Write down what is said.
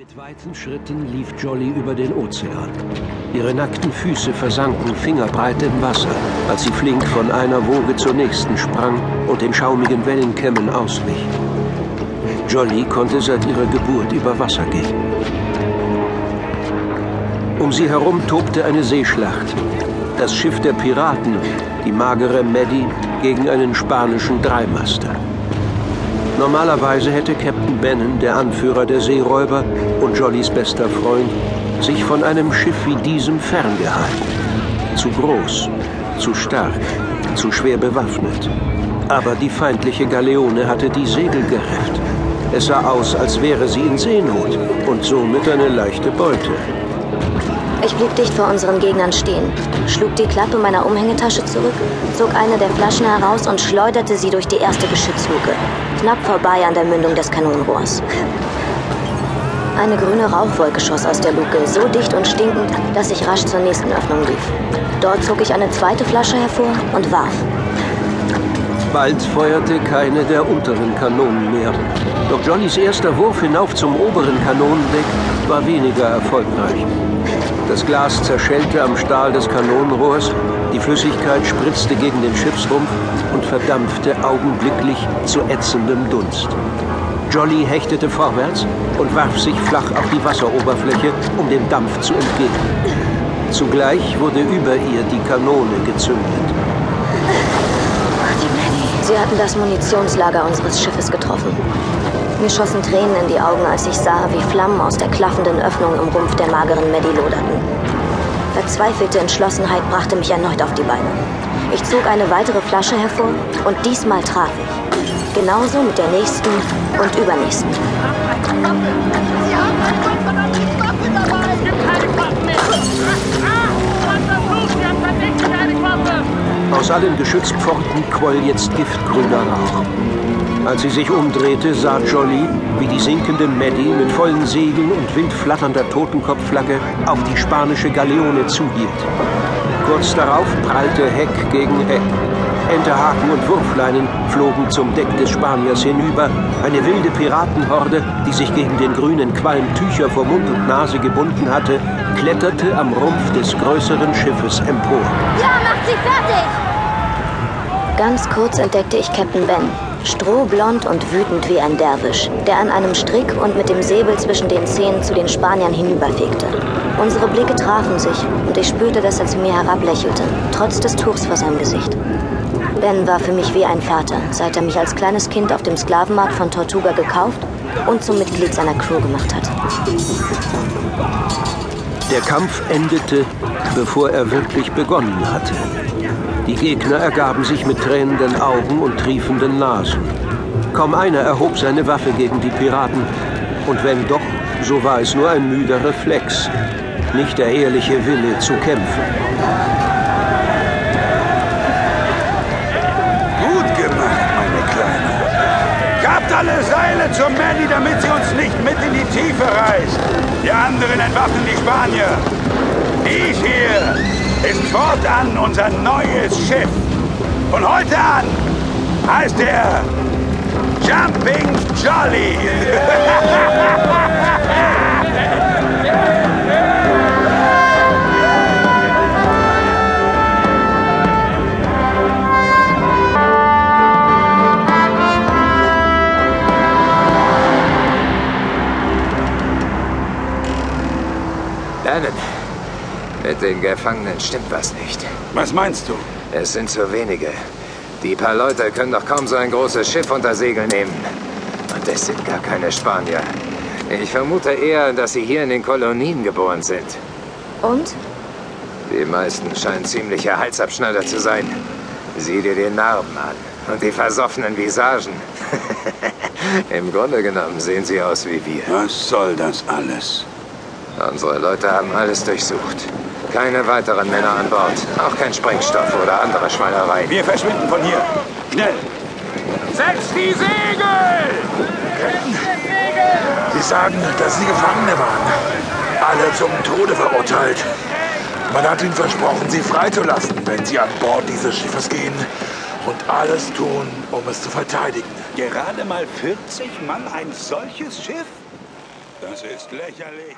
Mit weiten Schritten lief Jolly über den Ozean. Ihre nackten Füße versanken fingerbreit im Wasser, als sie flink von einer Woge zur nächsten sprang und den schaumigen Wellenkämmen auswich. Jolly konnte seit ihrer Geburt über Wasser gehen. Um sie herum tobte eine Seeschlacht. Das Schiff der Piraten, die magere Maddie, gegen einen spanischen Dreimaster. Normalerweise hätte Captain Bannon, der Anführer der Seeräuber und Jollys bester Freund, sich von einem Schiff wie diesem ferngehalten. Zu groß, zu stark, zu schwer bewaffnet. Aber die feindliche Galeone hatte die Segel gerefft. Es sah aus, als wäre sie in Seenot und somit eine leichte Beute. Ich blieb dicht vor unseren Gegnern stehen, schlug die Klappe meiner Umhängetasche zurück, zog eine der Flaschen heraus und schleuderte sie durch die erste Geschützluke, knapp vorbei an der Mündung des Kanonenrohrs. Eine grüne Rauchwolke schoss aus der Luke, so dicht und stinkend, dass ich rasch zur nächsten Öffnung lief. Dort zog ich eine zweite Flasche hervor und warf. Bald feuerte keine der unteren Kanonen mehr. Doch Jollys erster Wurf hinauf zum oberen Kanonendeck war weniger erfolgreich. Das Glas zerschellte am Stahl des Kanonenrohrs, die Flüssigkeit spritzte gegen den Schiffsrumpf und verdampfte augenblicklich zu ätzendem Dunst. Jolly hechtete vorwärts und warf sich flach auf die Wasseroberfläche, um dem Dampf zu entgehen. Zugleich wurde über ihr die Kanone gezündet. Sie hatten das Munitionslager unseres Schiffes getroffen. Mir schossen Tränen in die Augen, als ich sah, wie Flammen aus der klaffenden Öffnung im Rumpf der mageren Maddie loderten. Verzweifelte Entschlossenheit brachte mich erneut auf die Beine. Ich zog eine weitere Flasche hervor und diesmal traf ich. Genauso mit der nächsten und übernächsten. Sie haben eine verdammte Waffe Aus allen Geschützpforten quoll jetzt giftgrüner Rauch. Als sie sich umdrehte, sah Jolly, wie die sinkende Maddie mit vollen Segeln und wild flatternder Totenkopfflagge auf die spanische Galeone zuhielt. Kurz darauf prallte Heck gegen Heck. Enterhaken und Wurfleinen flogen zum Deck des Spaniers hinüber. Eine wilde Piratenhorde, die sich gegen den grünen Qualm Tücher vor Mund und Nase gebunden hatte, kletterte am Rumpf des größeren Schiffes empor. Ja, macht sie fertig! Ganz kurz entdeckte ich Captain Ben, strohblond und wütend wie ein Derwisch, der an einem Strick und mit dem Säbel zwischen den Zähnen zu den Spaniern hinüberfegte. Unsere Blicke trafen sich und ich spürte, dass er zu mir herablächelte, trotz des Tuchs vor seinem Gesicht. Ben war für mich wie ein Vater, seit er mich als kleines Kind auf dem Sklavenmarkt von Tortuga gekauft und zum Mitglied seiner Crew gemacht hat. Der Kampf endete, bevor er wirklich begonnen hatte. Die Gegner ergaben sich mit tränenden Augen und triefenden Nasen. Kaum einer erhob seine Waffe gegen die Piraten. Und wenn doch, so war es nur ein müder Reflex, nicht der ehrliche Wille zu kämpfen. Gut gemacht, meine Kleine. Gabt alle Seile zur Maddie, damit sie uns nicht mit in die Tiefe reißt. Die anderen entwaffnen die Spanier. Ich hier ist fortan unser neues Schiff. Von heute an heißt er Jumping Jolly. Mit den Gefangenen stimmt was nicht. Was meinst du? Es sind zu wenige. Die paar Leute können doch kaum so ein großes Schiff unter Segel nehmen. Und es sind gar keine Spanier. Ich vermute eher, dass sie hier in den Kolonien geboren sind. Und? Die meisten scheinen ziemliche Halsabschneider zu sein. Sieh dir die Narben an und die versoffenen Visagen. Im Grunde genommen sehen sie aus wie wir. Was soll das alles? Unsere Leute haben alles durchsucht. Keine weiteren Männer an Bord. Auch kein Sprengstoff oder andere Schweinerei. Wir verschwinden von hier. Schnell! Setzt die Segel! Sie sagen, dass Sie Gefangene waren. Alle zum Tode verurteilt. Man hat ihnen versprochen, sie freizulassen, wenn sie an Bord dieses Schiffes gehen und alles tun, um es zu verteidigen. Gerade mal 40 Mann ein solches Schiff? Das ist lächerlich.